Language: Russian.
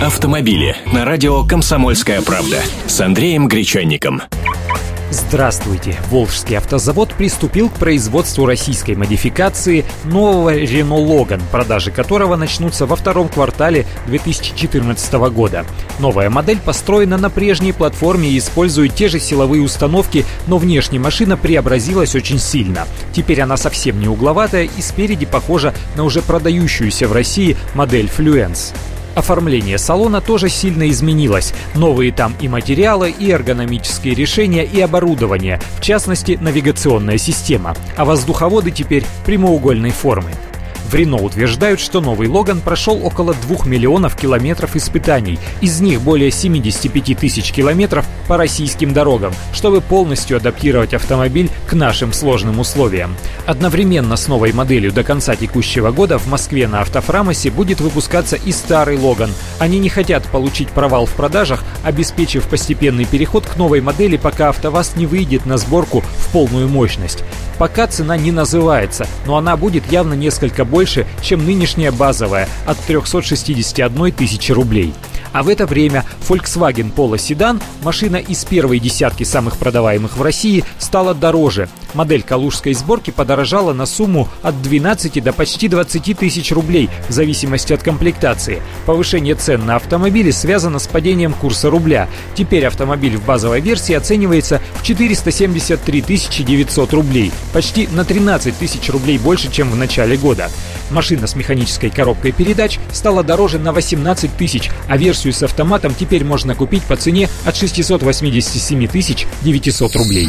Автомобили на радио «Комсомольская правда» с Андреем Гречанником. Здравствуйте! Волжский автозавод приступил к производству российской модификации нового Renault Logan, продажи которого начнутся во втором квартале 2014 года. Новая модель построена на прежней платформе и использует те же силовые установки, но внешне машина преобразилась очень сильно. Теперь она совсем не угловатая и спереди похожа на уже продающуюся в России модель Fluence. Оформление салона тоже сильно изменилось. Новые там и материалы, и эргономические решения, и оборудование, в частности, навигационная система. А воздуховоды теперь прямоугольной формы. В Рено утверждают, что новый Логан прошел около 2 миллионов километров испытаний, из них более 75 тысяч километров по российским дорогам, чтобы полностью адаптировать автомобиль к нашим сложным условиям. Одновременно с новой моделью до конца текущего года в Москве на Автофрамосе будет выпускаться и старый Логан. Они не хотят получить провал в продажах, обеспечив постепенный переход к новой модели, пока АвтоВАЗ не выйдет на сборку в полную мощность. Пока цена не называется, но она будет явно несколько больше, чем нынешняя базовая от 361 тысячи рублей. А в это время Volkswagen Polo Sedan, машина из первой десятки самых продаваемых в России, стала дороже. Модель калужской сборки подорожала на сумму от 12 до почти 20 тысяч рублей в зависимости от комплектации. Повышение цен на автомобили связано с падением курса рубля. Теперь автомобиль в базовой версии оценивается в 473 900 рублей, почти на 13 тысяч рублей больше, чем в начале года. Машина с механической коробкой передач стала дороже на 18 тысяч, а версию с автоматом теперь можно купить по цене от 687 900 рублей.